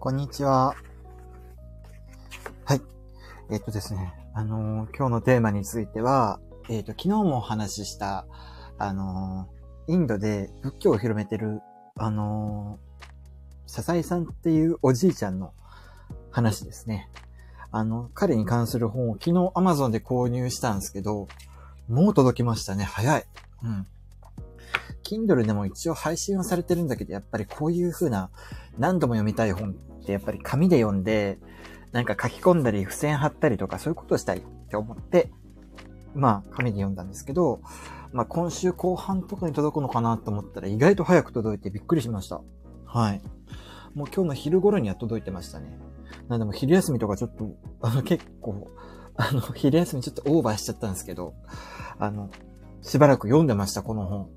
こんにちは。はい。えっとですね、あのー、今日のテーマについては、えっと、昨日もお話しした、あのー、インドで仏教を広めてる、あのー、笹井さんっていうおじいちゃんの話ですね。あの、彼に関する本を昨日 Amazon で購入したんですけど、もう届きましたね。早い。うん。Kindle でも一応配信はされてるんだけど、やっぱりこういう風な何度も読みたい本ってやっぱり紙で読んで、なんか書き込んだり付箋貼ったりとかそういうことをしたいって思って、まあ紙で読んだんですけど、まあ今週後半とかに届くのかなと思ったら意外と早く届いてびっくりしました。はい。もう今日の昼頃には届いてましたね。なんでも昼休みとかちょっと、あの結構、あの 昼休みちょっとオーバーしちゃったんですけど、あの、しばらく読んでました、この本。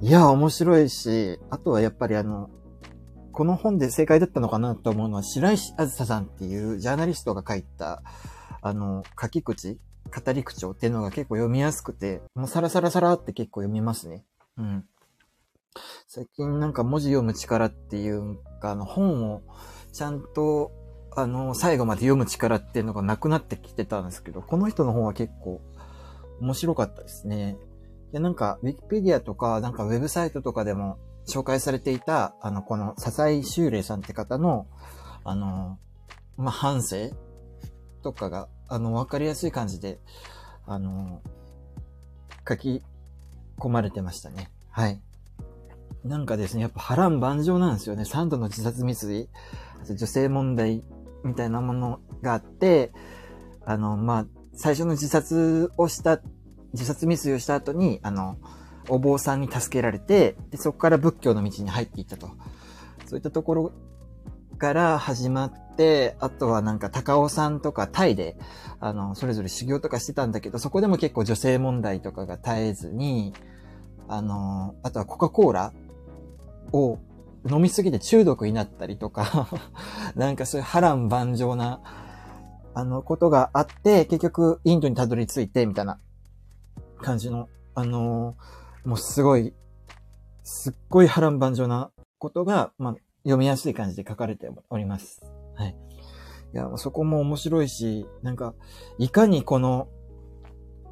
いや、面白いし、あとはやっぱりあの、この本で正解だったのかなと思うのは、白石あずささんっていうジャーナリストが書いた、あの、書き口、語り口調っていうのが結構読みやすくて、もうサラサラサラって結構読みますね。うん。最近なんか文字読む力っていうか、あの本をちゃんと、あの、最後まで読む力っていうのがなくなってきてたんですけど、この人の本は結構面白かったですね。で、なんか、ウィキペディアとか、なんかウェブサイトとかでも紹介されていた、あの、この、笹井修霊さんって方の、あの、まあ、反省とかが、あの、わかりやすい感じで、あの、書き込まれてましたね。はい。なんかですね、やっぱ波乱万丈なんですよね。3度の自殺未遂、女性問題みたいなものがあって、あの、まあ、最初の自殺をした自殺未遂をした後に、あの、お坊さんに助けられて、で、そこから仏教の道に入っていったと。そういったところから始まって、あとはなんか高尾さんとかタイで、あの、それぞれ修行とかしてたんだけど、そこでも結構女性問題とかが絶えずに、あの、あとはコカ・コーラを飲みすぎて中毒になったりとか なんかそういう波乱万丈な、あの、ことがあって、結局インドにたどり着いて、みたいな感じの、あのー、もうすごい、すっごい波乱万丈なことが、まあ、読みやすい感じで書かれております。はい。いや、そこも面白いし、なんか、いかにこの、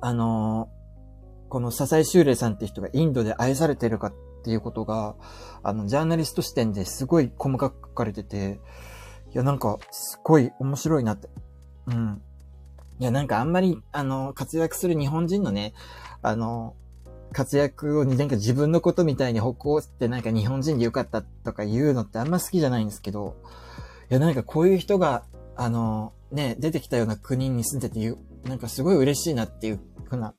あのー、この笹井修霊さんって人がインドで愛されてるかっていうことが、あの、ジャーナリスト視点ですごい細かく書かれてて、いや、なんか、すごい面白いなって。うん。いや、なんかあんまり、あの、活躍する日本人のね、あの、活躍をなんか自分のことみたいに歩行ってなんか日本人でよかったとか言うのってあんま好きじゃないんですけど、いや、なんかこういう人が、あの、ね、出てきたような国に住んでて言う、なんかすごい嬉しいなっていうふうな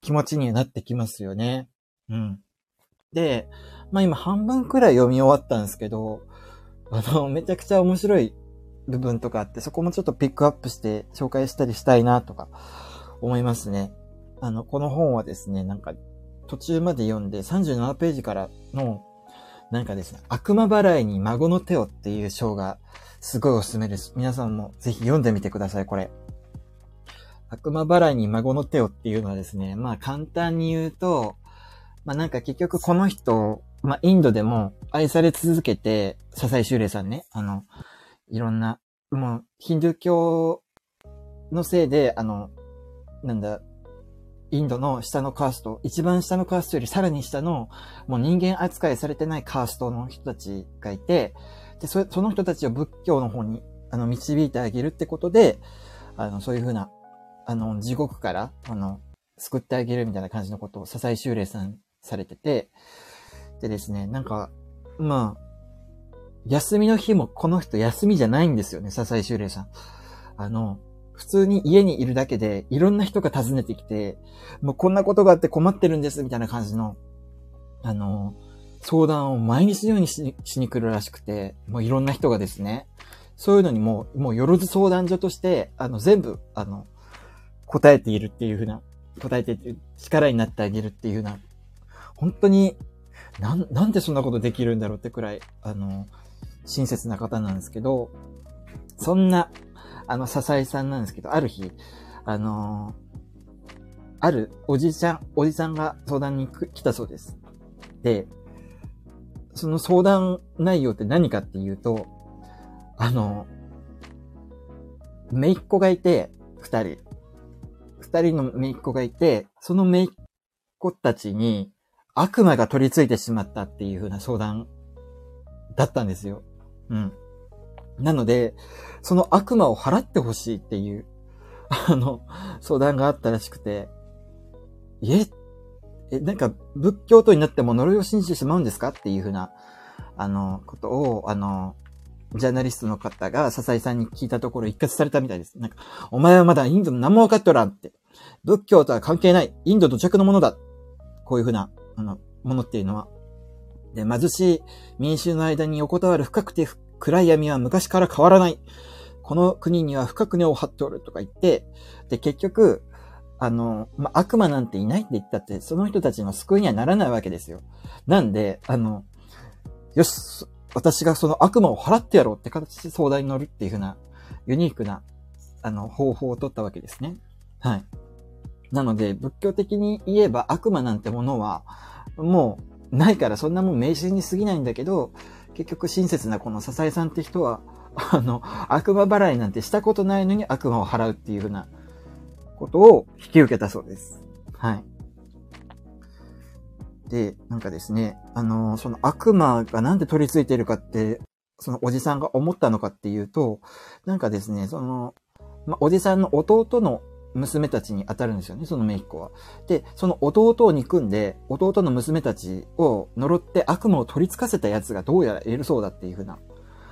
気持ちにはなってきますよね。うん。で、まあ今半分くらい読み終わったんですけど、あの、めちゃくちゃ面白い部分とかあって、そこもちょっとピックアップして紹介したりしたいなとか思いますね。あの、この本はですね、なんか途中まで読んで37ページからの、なんかですね、悪魔払いに孫の手をっていう章がすごいおすすめです。皆さんもぜひ読んでみてください、これ。悪魔払いに孫の手をっていうのはですね、まあ簡単に言うと、まあなんか結局この人、まあインドでも愛され続けて、笹井修霊さんね、あの、いろんな、もう、ヒンドゥー教のせいで、あの、なんだ、インドの下のカースト、一番下のカーストよりさらに下の、もう人間扱いされてないカーストの人たちがいて、で、その人たちを仏教の方に、あの、導いてあげるってことで、あの、そういうふうな、あの、地獄から、あの、救ってあげるみたいな感じのことを、笹井修霊さんされてて、でですね、なんか、まあ、休みの日もこの人休みじゃないんですよね、笹井修霊さん。あの、普通に家にいるだけで、いろんな人が訪ねてきて、もうこんなことがあって困ってるんです、みたいな感じの、あの、相談を毎日のようにしに来るらしくて、もういろんな人がですね、そういうのにもう、もうよろず相談所として、あの、全部、あの、答えているっていうふうな、答えて力になってあげるっていうふうな、本当に、なん、なんでそんなことできるんだろうってくらい、あの、親切な方なんですけど、そんな、あの、笹井さんなんですけど、ある日、あのー、あるおじちゃん、おじさんが相談に来たそうです。で、その相談内容って何かっていうと、あの、めいっ子がいて、二人。二人のめいっ子がいて、そのめいっ子たちに悪魔が取り付いてしまったっていう風な相談だったんですよ。うん。なので、その悪魔を払ってほしいっていう、あの、相談があったらしくて、え、え、なんか仏教徒になっても呪いを信じてしまうんですかっていう風な、あの、ことを、あの、ジャーナリストの方が笹井さんに聞いたところ一括されたみたいです。なんか、お前はまだインドの何も分かっとらんって。仏教とは関係ない。インド土着のものだ。こういうふうな、あの、ものっていうのは。で、貧しい民衆の間に横たわる深くて暗闇は昔から変わらない。この国には深く根を張っておるとか言って、で、結局、あの、まあ、悪魔なんていないって言ったって、その人たちの救いにはならないわけですよ。なんで、あの、よし、私がその悪魔を払ってやろうって形で相談に乗るっていうふうな、ユニークな、あの、方法を取ったわけですね。はい。なので、仏教的に言えば悪魔なんてものは、もう、ないからそんなもん迷信に過ぎないんだけど、結局親切なこの笹井さんって人は、あの、悪魔払いなんてしたことないのに悪魔を払うっていうふうなことを引き受けたそうです。はい。で、なんかですね、あの、その悪魔がなんで取り付いてるかって、そのおじさんが思ったのかっていうと、なんかですね、その、まおじさんの弟の娘たちに当たるんですよね、その姪っ子は。で、その弟を憎んで、弟の娘たちを呪って悪魔を取り付かせた奴がどうやらいるそうだっていうふうな、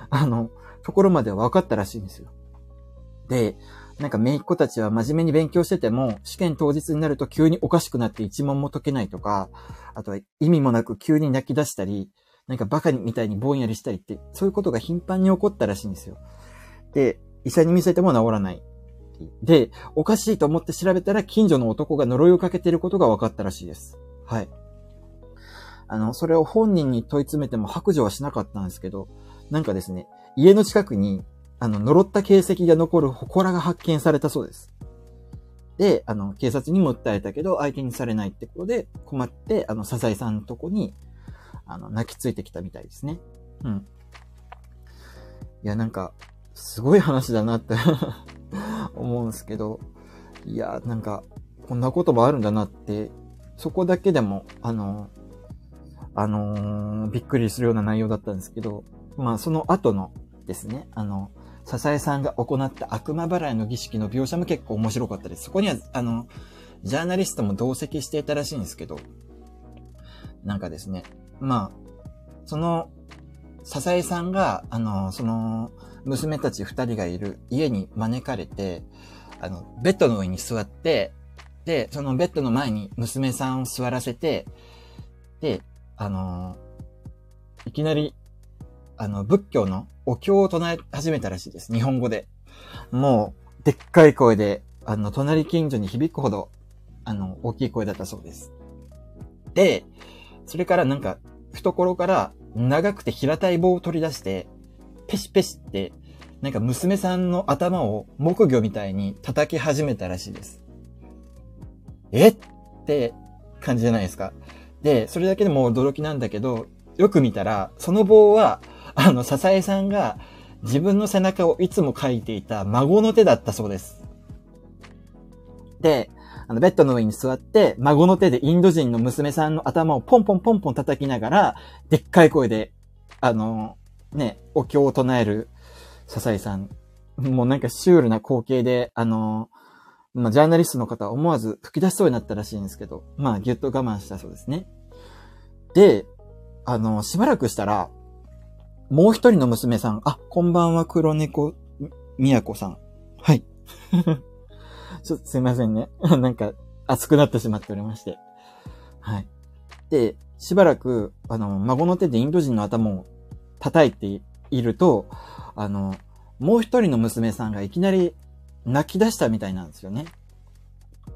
あの、ところまでは分かったらしいんですよ。で、なんか姪っ子たちは真面目に勉強してても、試験当日になると急におかしくなって一問も解けないとか、あとは意味もなく急に泣き出したり、なんかバカみたいにぼんやりしたりって、そういうことが頻繁に起こったらしいんですよ。で、医者に見せても治らない。で、おかしいと思って調べたら近所の男が呪いをかけていることが分かったらしいです。はい。あの、それを本人に問い詰めても白状はしなかったんですけど、なんかですね、家の近くにあの、呪った形跡が残る祠が発見されたそうです。で、あの、警察にも訴えたけど、相手にされないってことで、困って、あの、サザエさんのとこに、あの、泣きついてきたみたいですね。うん。いや、なんか、すごい話だなって 思うんですけど、いや、なんか、こんなこともあるんだなって、そこだけでも、あの、あのー、びっくりするような内容だったんですけど、まあ、その後のですね、あの、笹江さんが行った悪魔払いの儀式の描写も結構面白かったです。そこには、あの、ジャーナリストも同席していたらしいんですけど、なんかですね、まあ、その、笹江さんが、あの、その、娘たち二人がいる家に招かれて、あの、ベッドの上に座って、で、そのベッドの前に娘さんを座らせて、で、あの、いきなり、あの、仏教のお経を唱え始めたらしいです。日本語で。もう、でっかい声で、あの、隣近所に響くほど、あの、大きい声だったそうです。で、それからなんか、懐から長くて平たい棒を取り出して、ペシペシって、なんか娘さんの頭を木魚みたいに叩き始めたらしいです。え？って感じじゃないですか。で、それだけでも驚きなんだけど、よく見たら、その棒はあの、笹江さんが自分の背中をいつも描いていた孫の手だったそうです。で、あの、ベッドの上に座って、孫の手でインド人の娘さんの頭をポンポンポンポン叩きながら、でっかい声で、あの、ね、お経を唱える笹井さん。もうなんかシュールな光景で、あの、まあ、ジャーナリストの方は思わず吹き出しそうになったらしいんですけど、まあ、ぎゅっと我慢したそうですね。で、あの、しばらくしたら、もう一人の娘さん、あ、こんばんは、黒猫みやこさん。はい。ちょっとすいませんね。なんか、熱くなってしまっておりまして。はい。で、しばらく、あの、孫の手でインド人の頭を叩いていると、あの、もう一人の娘さんがいきなり泣き出したみたいなんですよね。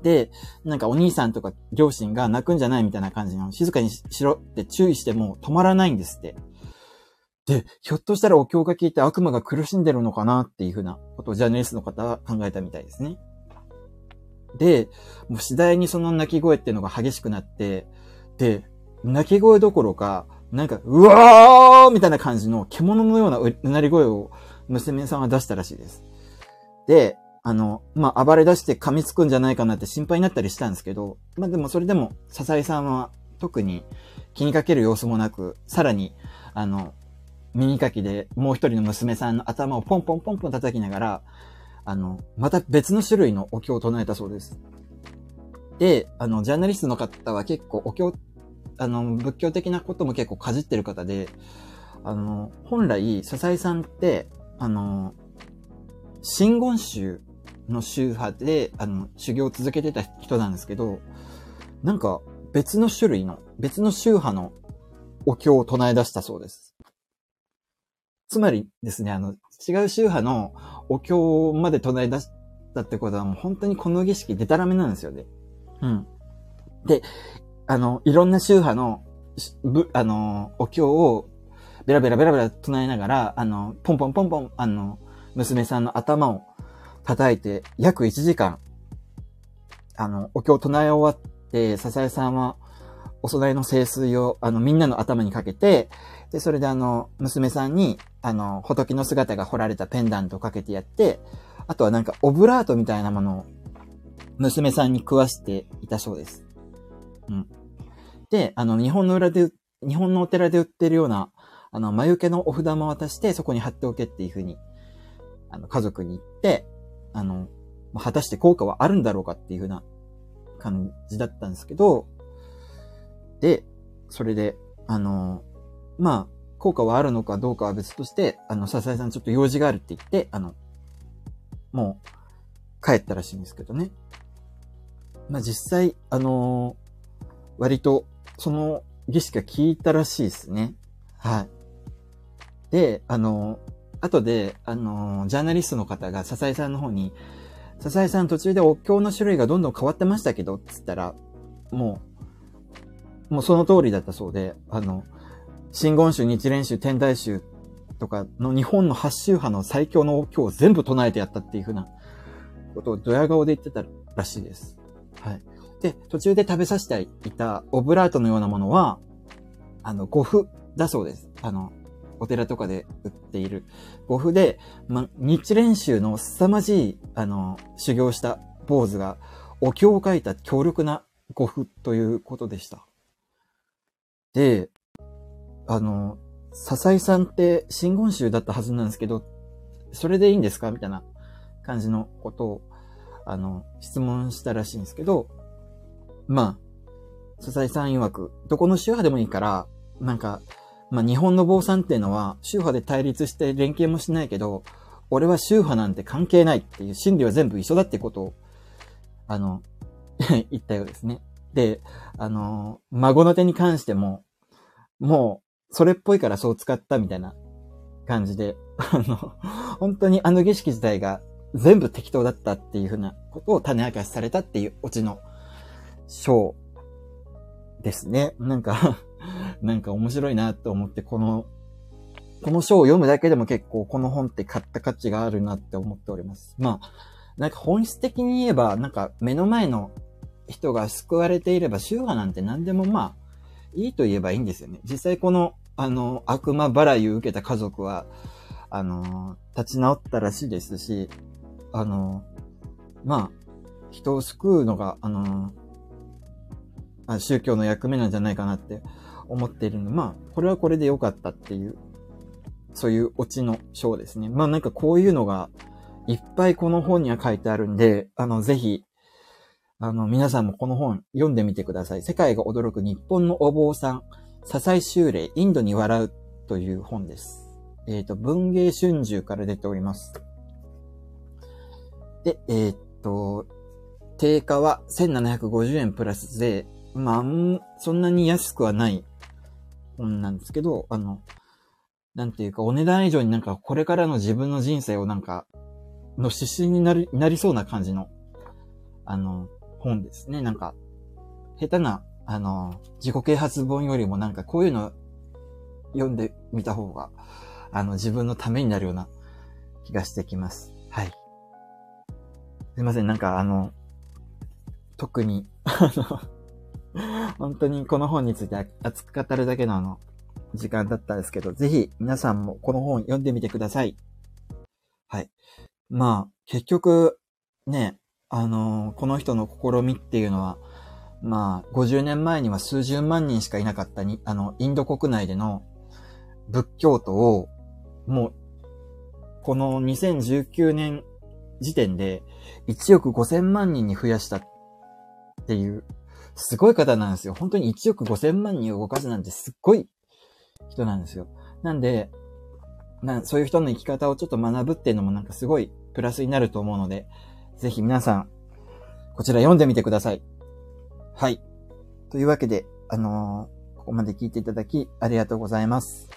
で、なんかお兄さんとか両親が泣くんじゃないみたいな感じの、静かにしろって注意しても止まらないんですって。で、ひょっとしたらお経が聞いて悪魔が苦しんでるのかなっていうふうなことをジャーナリストの方は考えたみたいですね。で、もう次第にその泣き声っていうのが激しくなって、で、泣き声どころか、なんか、うわーみたいな感じの獣のようなうなり声を娘さんは出したらしいです。で、あの、まあ、暴れ出して噛みつくんじゃないかなって心配になったりしたんですけど、まあ、でもそれでも、笹井さんは特に気にかける様子もなく、さらに、あの、耳かきでもう一人の娘さんの頭をポンポンポンポン叩きながら、あの、また別の種類のお経を唱えたそうです。で、あの、ジャーナリストの方は結構お経っ、あの、仏教的なことも結構かじってる方で、あの、本来、笹井さんって、あの、真言宗の宗派で、あの、修行を続けてた人なんですけど、なんか別の種類の、別の宗派のお経を唱え出したそうです。つまりですね、あの、違う宗派のお経まで唱え出したってことはもう本当にこの儀式でたらめなんですよね。うん。で、あの、いろんな宗派の、ぶ、あの、お経をベラベラベラベラ唱えながら、あの、ポンポンポンポン、あの、娘さんの頭を叩いて、約1時間、あの、お経を唱え終わって、笹江さんは、お供えの聖水を、あの、みんなの頭にかけて、で、それであの、娘さんに、あの、仏の姿が彫られたペンダントをかけてやって、あとはなんか、オブラートみたいなものを、娘さんに食わしていたそうです。うん。で、あの、日本の裏で、日本のお寺で売ってるような、あの、眉毛のお札も渡して、そこに貼っておけっていうふうに、あの、家族に言って、あの、果たして効果はあるんだろうかっていうふうな感じだったんですけど、で、それで、あの、まあ、効果はあるのかどうかは別として、あの、笹井さんちょっと用事があるって言って、あの、もう、帰ったらしいんですけどね。まあ、実際、あの割と、その儀式が効いたらしいですね。はい。で、あの後で、あのジャーナリストの方が笹井さんの方に、笹井さん途中でお経の種類がどんどん変わってましたけど、つったら、もう、もうその通りだったそうで、あの、真言宗、日蓮宗、天台宗とかの日本の八宗派の最強のお経を全部唱えてやったっていうふうなことをドヤ顔で言ってたらしいです。はい。で、途中で食べさせていたオブラートのようなものは、あの、五符だそうです。あの、お寺とかで売っている五符で、ま、日蓮宗の凄まじい、あの、修行した坊主がお経を書いた強力な五符ということでした。で、あの、笹井さんって真言宗だったはずなんですけど、それでいいんですか？みたいな感じのことを、あの、質問したらしいんですけど、まあ、笹井さん曰く、どこの宗派でもいいから、なんか、まあ日本の坊さんっていうのは宗派で対立して連携もしないけど、俺は宗派なんて関係ないっていう真理は全部一緒だってことを、あの、言ったようですね。で、あの、孫の手に関しても、もう、それっぽいからそう使ったみたいな感じで、あの、本当にあの儀式自体が全部適当だったっていうふうなことを種明かしされたっていうオチの章ですね。なんか なんか面白いなと思って、この、この章を読むだけでも結構この本って買った価値があるなって思っております。まあ、なんか本質的に言えば、なんか目の前の人が救われていれば宗派なんて何でもまあ、いいと言えばいいんですよね。実際この、あの、悪魔払いを受けた家族は、あの、立ち直ったらしいですし、あの、まあ、人を救うのが、あの、宗教の役目なんじゃないかなって思っているの。まあ、これはこれで良かったっていう、そういうオチの章ですね。まあなんかこういうのがいっぱいこの本には書いてあるんで、あの、ぜひ、あの、皆さんもこの本読んでみてください。世界が驚く日本のお坊さん、笹井修霊、インドに笑うという本です。えっ、ー、と、文芸春秋から出ております。で、えっ、と、定価は1750円プラス税。まあ、そんなに安くはない本なんですけど、あの、なんていうか、お値段以上になんかこれからの自分の人生をなんか、の指針になり、なりそうな感じの、あの、本ですね。なんか、下手な、あの、自己啓発本よりもなんかこういうの読んでみた方が、あの、自分のためになるような気がしてきます。はい。すいません、なんかあの、特に、あの、本当にこの本について熱く語るだけのあの、時間だったんですけど、ぜひ皆さんもこの本読んでみてください。はい。まあ、結局、ね、あのー、この人の試みっていうのは、まあ、50年前には数十万人しかいなかったに、あの、インド国内での仏教徒を、もう、この2019年時点で1億5000万人に増やしたっていう、すごい方なんですよ。本当に1億5000万人を動かすなんてすっごい人なんですよ。なんで、なそういう人の生き方をちょっと学ぶっていうのもなんかすごいプラスになると思うので、ぜひ皆さん、こちら読んでみてください。はい。というわけで、あのー、ここまで聞いていただきありがとうございます。